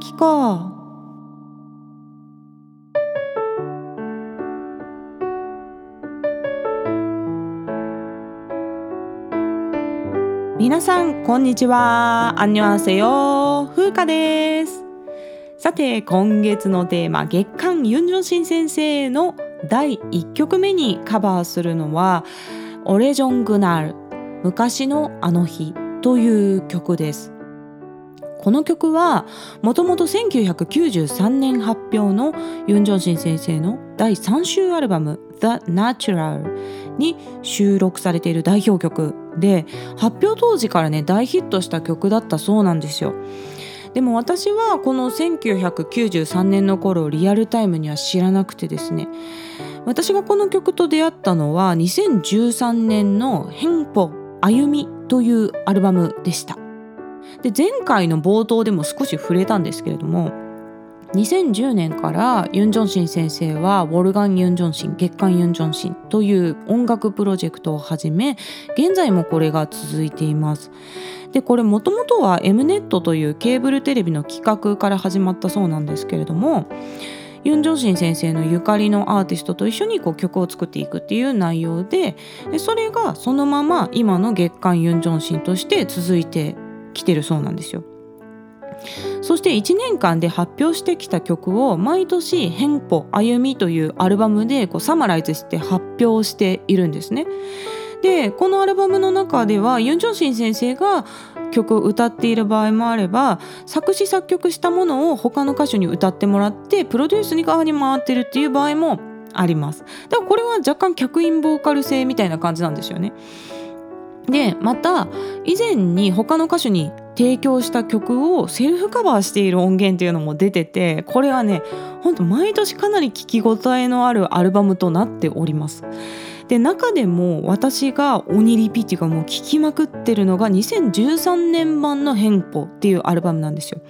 聞こう。皆さんこんにちは。アンニョンセヨ風花です。さて今月のテーマ月刊ユンジョンシン先生の第1曲目にカバーするのはオレジョングナル昔のあの日という曲です。この曲はもともと1993年発表のユン・ジョンシン先生の第3週アルバム「The Natural」に収録されている代表曲で発表当時からね大ヒットした曲だったそうなんですよ。でも私はこの1993年の頃リアルタイムには知らなくてですね私がこの曲と出会ったのは2013年の「変歩歩み」というアルバムでした。で前回の冒頭でも少し触れたんですけれども2010年からユン・ジョンシン先生はウォルガン・ユン・ジョンシン月刊ユン・ジョンシンという音楽プロジェクトを始め現在もこれが続いています。でこれもともとは M ネットというケーブルテレビの企画から始まったそうなんですけれどもユン・ジョンシン先生のゆかりのアーティストと一緒にこう曲を作っていくっていう内容ででそれがそのまま今の月刊ユン・ジョンシンとして続いてきてるそうなんですよ。そして1年間で発表してきた曲を毎年「変歩歩み」というアルバムでこうサマライズして発表しているんですね。でこのアルバムの中ではユン・ジョンシン先生が曲を歌っている場合もあれば作詞作曲したものを他の歌手に歌ってもらってプロデュースに側に回ってるっていう場合もあります。だからこれは若干客員ボーカル性みたいな感じなんですよね。でまた以前に他の歌手に提供した曲をセルフカバーしている音源っていうのも出ててこれはねほんと毎年かなり聴き応えのあるアルバムとなっております。で中でも私が鬼リピっていうかもう聴きまくってるのが2013年版の「変歩」っていうアルバムなんですよ。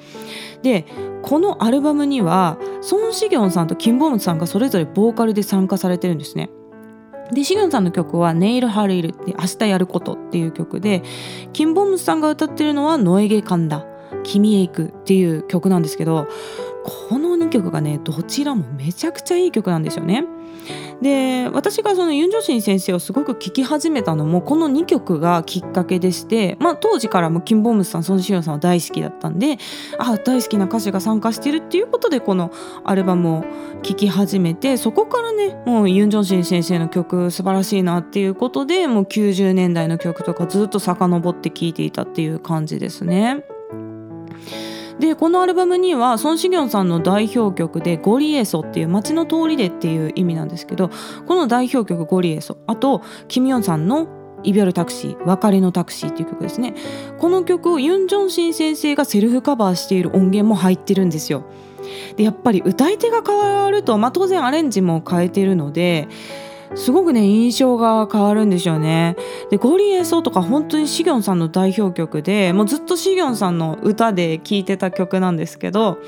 でこのアルバムにはソン・シギョンさんとキンボムさんがそれぞれボーカルで参加されてるんですね。でシグンさんの曲は「ネイル・ハルイル」って「明日やること」っていう曲でキンボムさんが歌ってるのは「ノエゲ・カンダ」「君へ行く」っていう曲なんですけどこの2曲がねどちらもめちゃくちゃいい曲なんですよね。で私がそのユン・ジョシン先生をすごく聴き始めたのもこの2曲がきっかけでして、まあ、当時からもキン・ボムスさんソン・シヨンさんは大好きだったんであ大好きな歌手が参加してるっていうことでこのアルバムを聴き始めてそこからねもうユン・ジョンシン先生の曲素晴らしいなっていうことでもう90年代の曲とかずっと遡って聴いていたっていう感じですね。でこのアルバムにはソン・シギョンさんの代表曲で「ゴリエソ」っていう街の通りでっていう意味なんですけどこの代表曲「ゴリエソ」あとキム・ヨンさんの「イビャルタクシー別れのタクシー」っていう曲ですねこの曲をユン・ジョンシン先生がセルフカバーしている音源も入ってるんですよ。でやっぱり歌い手が変わると、まあ、当然アレンジも変えてるのですごくね印象が変わるんですよね。でゴリエソとか本当にシギョンさんの代表曲でもうずっとシギョンさんの歌で聴いてた曲なんですけど、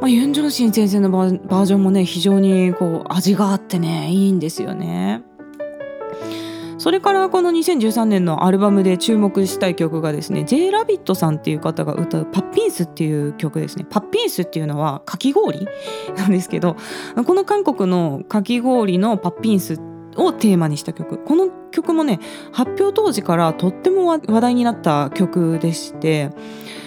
まあ、ユン・ジョンシン先生のバージョンもね非常にこう味があってねいいんですよね。それからこの2013年のアルバムで注目したい曲がですね J ラビットさんっていう方が歌う「パッピンス」っていう曲ですね。パッピンスっていうのはかき氷なんですけどこの韓国のかき氷のパッピンスをテーマにした曲この曲もね発表当時からとっても話題になった曲でして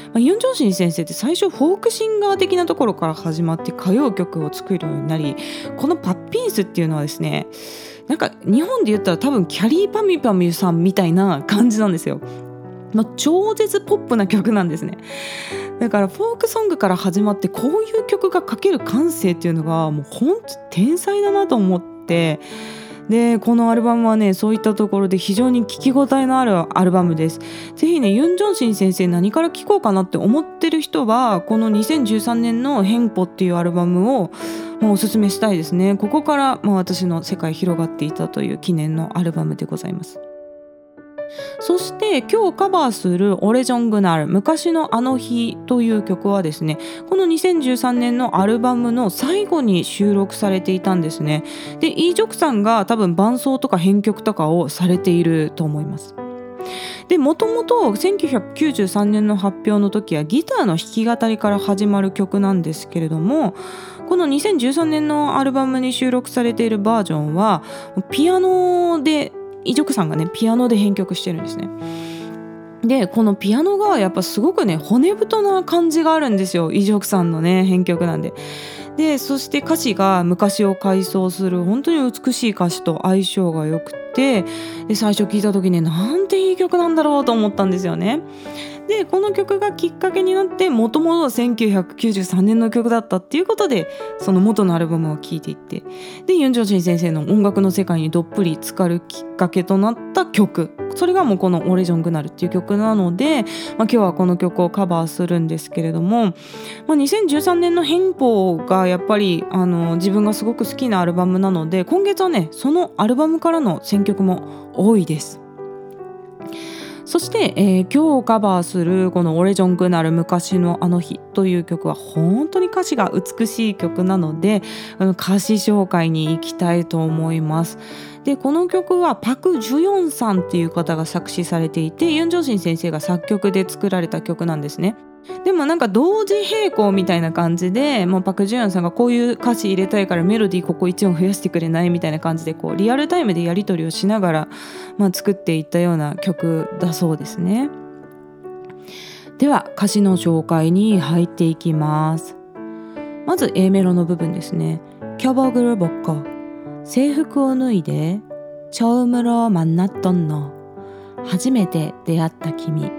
まあ、ユン・ジョンシン先生って最初フォークシンガー的なところから始まって歌謡曲を作るようになりこの「パッピンス」っていうのはですねなんか日本で言ったら多分キャリーパミュパミュさんみたいな感じなんですよ。の超絶ポップな曲なんですね。だからフォークソングから始まってこういう曲が書ける感性っていうのがもうほんと天才だなと思ってでこのアルバムはねそういったところで非常に聴き応えのあるアルバムです。是非ねユン・ジョンシン先生何から聴こうかなって思ってる人はこの2013年の「変歩」っていうアルバムをもう、おすすめしたいですね。ここから、まあ、私の世界広がっていたという記念のアルバムでございます。そして今日カバーする「オレジョングナル昔のあの日」という曲はですねこの2013年のアルバムの最後に収録されていたんですね。でイ・ジョクさんが多分伴奏とか編曲とかをされていると思います。でもともと1993年の発表の時はギターの弾き語りから始まる曲なんですけれどもこの2013年のアルバムに収録されているバージョンはピアノでイジョクさんがねピアノで編曲してるんですね。でこのピアノがやっぱすごくね骨太な感じがあるんですよイジョクさんのね編曲なんで。でそして歌詞が昔を回想する本当に美しい歌詞と相性が良くてで最初聞いた時ねなんていい曲なんだろうと思ったんですよね。でこの曲がきっかけになってもともと1993年の曲だったっていうことでその元のアルバムを聴いていってでユン・ジョンシン先生の音楽の世界にどっぷり浸かるきっかけとなった曲それがもうこの「オレジョングナル」っていう曲なので、まあ、今日はこの曲をカバーするんですけれども、まあ、2013年の変法がやっぱりあの自分がすごく好きなアルバムなので今月はねそのアルバムからの選曲も多いです。そして、えー、今日カバーするこの「オレジョングナル昔のあの日」という曲は本当に歌詞が美しい曲なので歌詞紹介に行きたいと思います。でこの曲はパク・ジュヨンさんっていう方が作詞されていてユン・ジョシン先生が作曲で作られた曲なんですね。でもなんか同時並行みたいな感じでもうパク・ジュヨンさんがこういう歌詞入れたいからメロディーここ1音増やしてくれないみたいな感じでこうリアルタイムでやり取りをしながら、まあ、作っていったような曲だそうですね。では歌詞の紹介に入っていきます。まず A メロの部分ですね。キャバグルボッコ制服を脱いで처음으로만났던너初めて出会った君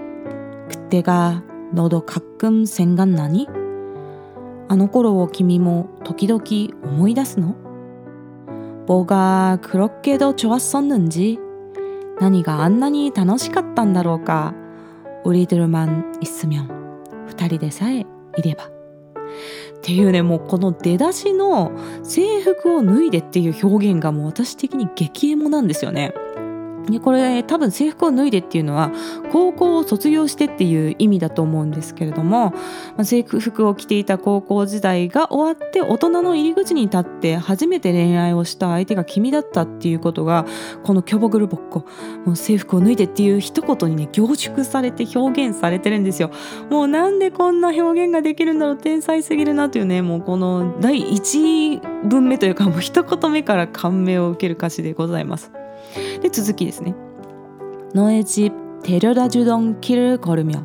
그때가 너도 가끔 생각나니? あの頃を君も時々思い出すの뭐가그렇게도좋았었는지何があんなに楽しかったんだろうか우리들만있으면二人でさえいれば っていうねもうこの出だしの制服を脱いでっていう表現がもう私的に激エモなんですよね。でこれ多分制服を脱いでっていうのは高校を卒業してっていう意味だと思うんですけれども、ま、制服を着ていた高校時代が終わって大人の入り口に立って初めて恋愛をした相手が君だったっていうことがこの「キョボグルボッコ」もう制服を脱いでっていう一言にね凝縮されて表現されてるんですよ。もうなんでこんな表現ができるんだろう天才すぎるなというねもうこの第1文目というかもう一言目から感銘を受ける歌詞でございます。で続きですね너의집데려다주던길을걸으며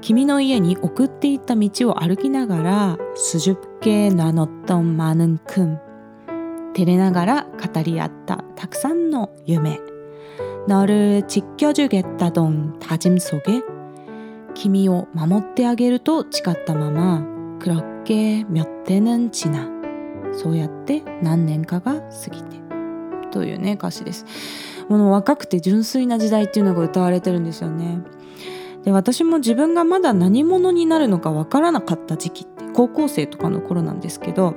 君の家に送っていった道を歩きながら수줍게나눴던많은큼照れながら語り合ったたくさんの夢너를지켜주겠다던다짐속에君を守ってあげると誓ったまま그렇게몇대는지나そうやって何年かが過ぎて というね歌詞です。この若くて純粋な時代っていうのが歌われてるんですよね。で私も自分がまだ何者になるのかわからなかった時期って高校生とかの頃なんですけど、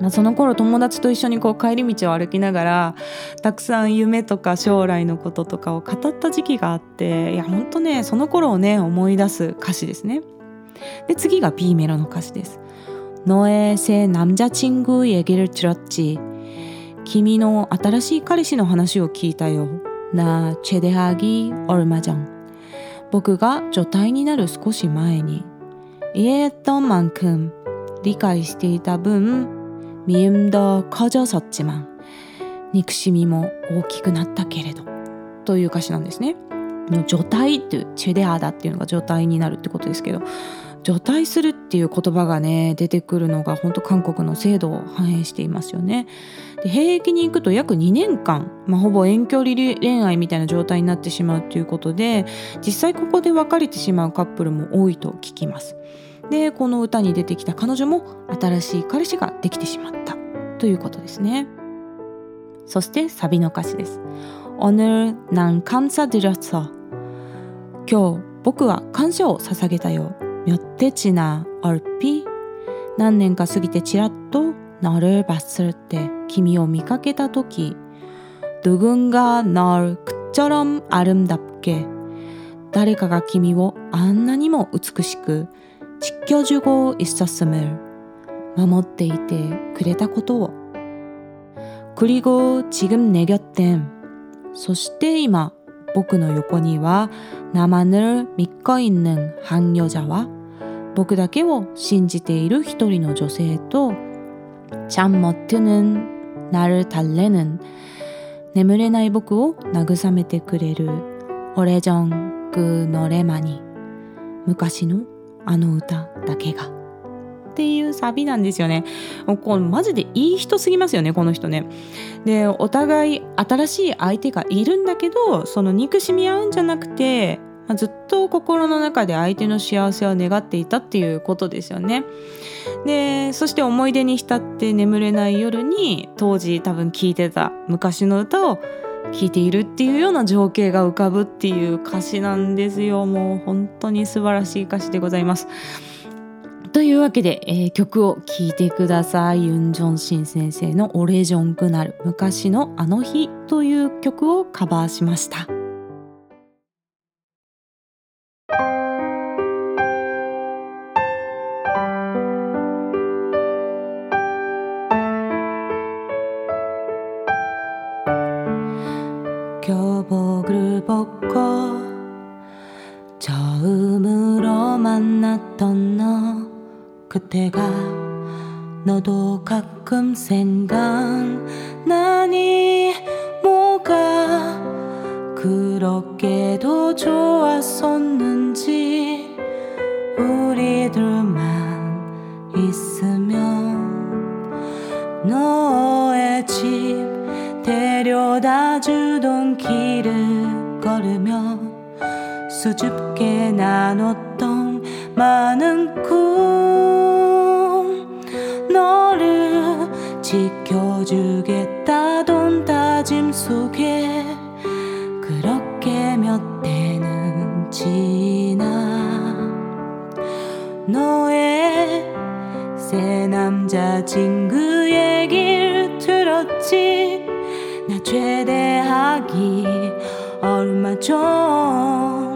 まあ、その頃友達と一緒にこう帰り道を歩きながらたくさん夢とか将来のこととかを語った時期があっていやほんとねその頃をね思い出す歌詞ですね。で次が B メロの歌詞です。너의새남자친구얘기를들었지 君の新しい彼氏の話を聞いたよ。な、チェデハギ、オルマジョン。僕が女体になる少し前に、イエットンマン君、理解していた分、ミウムド커져섰지 만、 憎しみも大きくなったけれど、という歌詞なんですね。の女体っていう、チェデハダっていうのが女体になるってことですけど、 除隊するっていう言葉がね出てくるのが本当韓国の制度を反映していますよね。で兵役に行くと約2年間、まあ、ほぼ遠距離恋愛みたいな状態になってしまうということで実際ここで別れてしまうカップルも多いと聞きます。でこの歌に出てきた彼女も新しい彼氏ができてしまったということですね。そしてサビの歌詞です。오늘난감사드렸어今日僕は感謝を捧げたよ。 몇대지나얼핏何年か過ぎてちらっと너를봤을 때、 君を見かけたとき、누군가널그처럼아름답 게、 誰かが君をあんなにも美しく、지켜주고있었음 을、 守っていてくれたことを。그리고지금내곁 엔、 そして今、 僕の横には나만을믿고있는한여자와 僕だけを信じている一人の女性と、ちゃんもってぬん、なるたれぬん、眠れない僕を慰めてくれる、オレジョングのレマに、昔のあの歌だけが。っていうサビなんですよね。こうマジでいい人すぎますよね、この人ね。で、お互い新しい相手がいるんだけど、その憎しみ合うんじゃなくて、まあ、ずっと心の中で相手の幸せを願っていたっていうことですよね。でそして思い出に浸って眠れない夜に当時多分聴いてた昔の歌を聴いているっていうような情景が浮かぶっていう歌詞なんですよもう本当に素晴らしい歌詞でございます。というわけで、えー、曲を聴いてくださいユン・ジョンシン先生の「オレジョンクナル昔のあの日」という曲をカバーしました。 생각나니 뭐가 그렇게도 좋았었는지 우리들만 있으면 너의 집 데려다 주던 길을 걸으며 수줍게 나눴던 많은 지켜주겠다던 다짐 속에 그렇게 몇 대는 지나. 너의 새 남자 친구 얘기를 들었지. 나 최대하기 얼마 전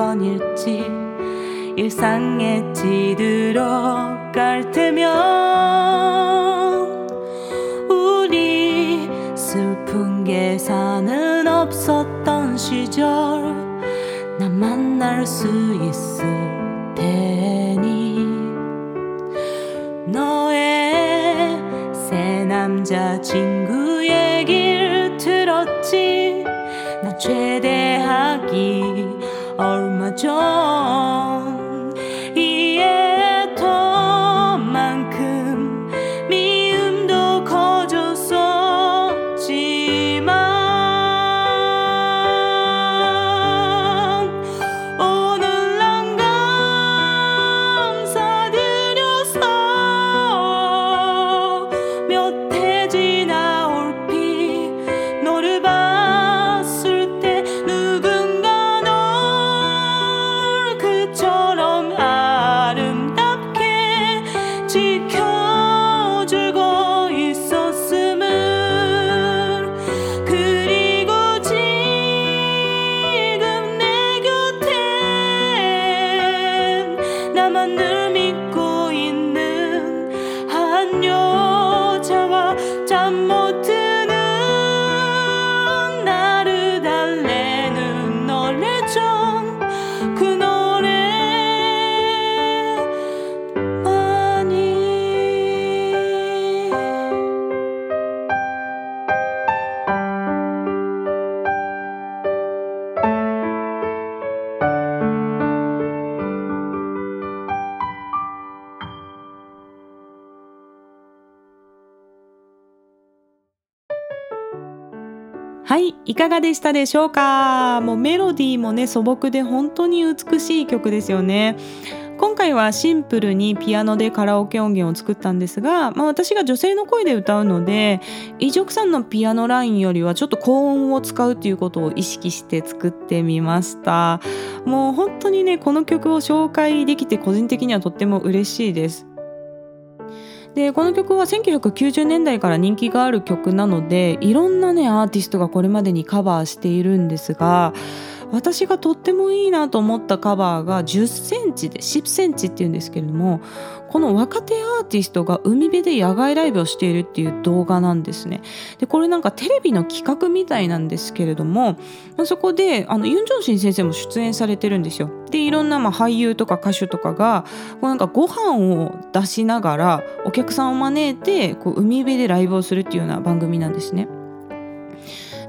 가끔 건 일지 일상에 찌들어 갈 테면 우리 슬픈 계산은 없었던 시절 난 만날 수 있을 테니. 너의 새 남자친구 얘기를 들었지. 나 최대하기 얼 いかがでしたでしょうか？もうメロディーもね素朴で本当に美しい曲ですよね。今回はシンプルにピアノでカラオケ音源を作ったんですが、まあ、私が女性の声で歌うのでイジョクさんのピアノラインよりはちょっと高音を使うっていうことを意識して作ってみました。もう本当にねこの曲を紹介できて個人的にはとっても嬉しいです。でこの曲は1990年代から人気がある曲なのでいろんなねアーティストがこれまでにカバーしているんですが私がとってもいいなと思ったカバーが10センチで10センチっていうんですけれどもこの若手アーティストが海辺で野外ライブをしているっていう動画なんですね。でこれなんかテレビの企画みたいなんですけれどもそこであのユン・ジョンシン先生も出演されてるんですよ。でいろんなま俳優とか歌手とかがこうなんかご飯を出しながらお客さんを招いてこう海辺でライブをするっていうような番組なんですね。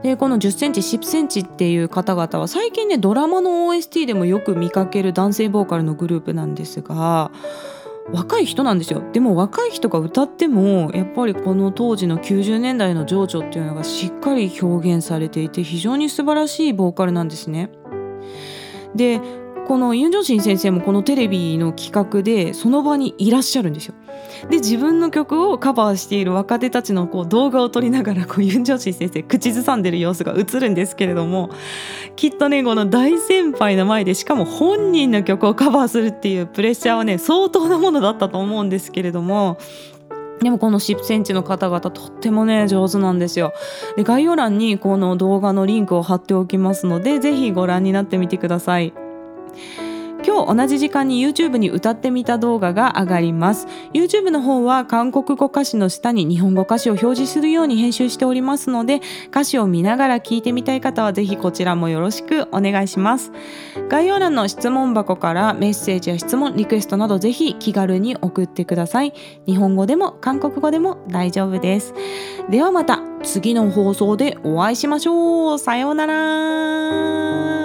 でこの1 0センチ1 0センチっていう方々は最近ねドラマの OST でもよく見かける男性ボーカルのグループなんですが若い人なんですよでも若い人が歌ってもやっぱりこの当時の90年代の情緒っていうのがしっかり表現されていて非常に素晴らしいボーカルなんですね。でこのユン・ジョンシン先生もこのテレビの企画でその場にいらっしゃるんですよ。で自分の曲をカバーしている若手たちのこう動画を撮りながら こうユン・ジョンシン先生口ずさんでる様子が映るんですけれどもきっとねこの大先輩の前でしかも本人の曲をカバーするっていうプレッシャーはね相当なものだったと思うんですけれどもでもこの10センチの方々とってもね上手なんですよで概要欄にこの動画のリンクを貼っておきますのでぜひご覧になってみてください今日同じ時間に YouTube に歌ってみた動画が上がります。YouTube の方は韓国語歌詞の下に日本語歌詞を表示するように編集しておりますので歌詞を見ながら聞いてみたい方はぜひこちらもよろしくお願いします。概要欄の質問箱からメッセージや質問リクエストなどぜひ気軽に送ってください。日本語でも韓国語でも大丈夫です。ではまた次の放送でお会いしましょう。さようなら。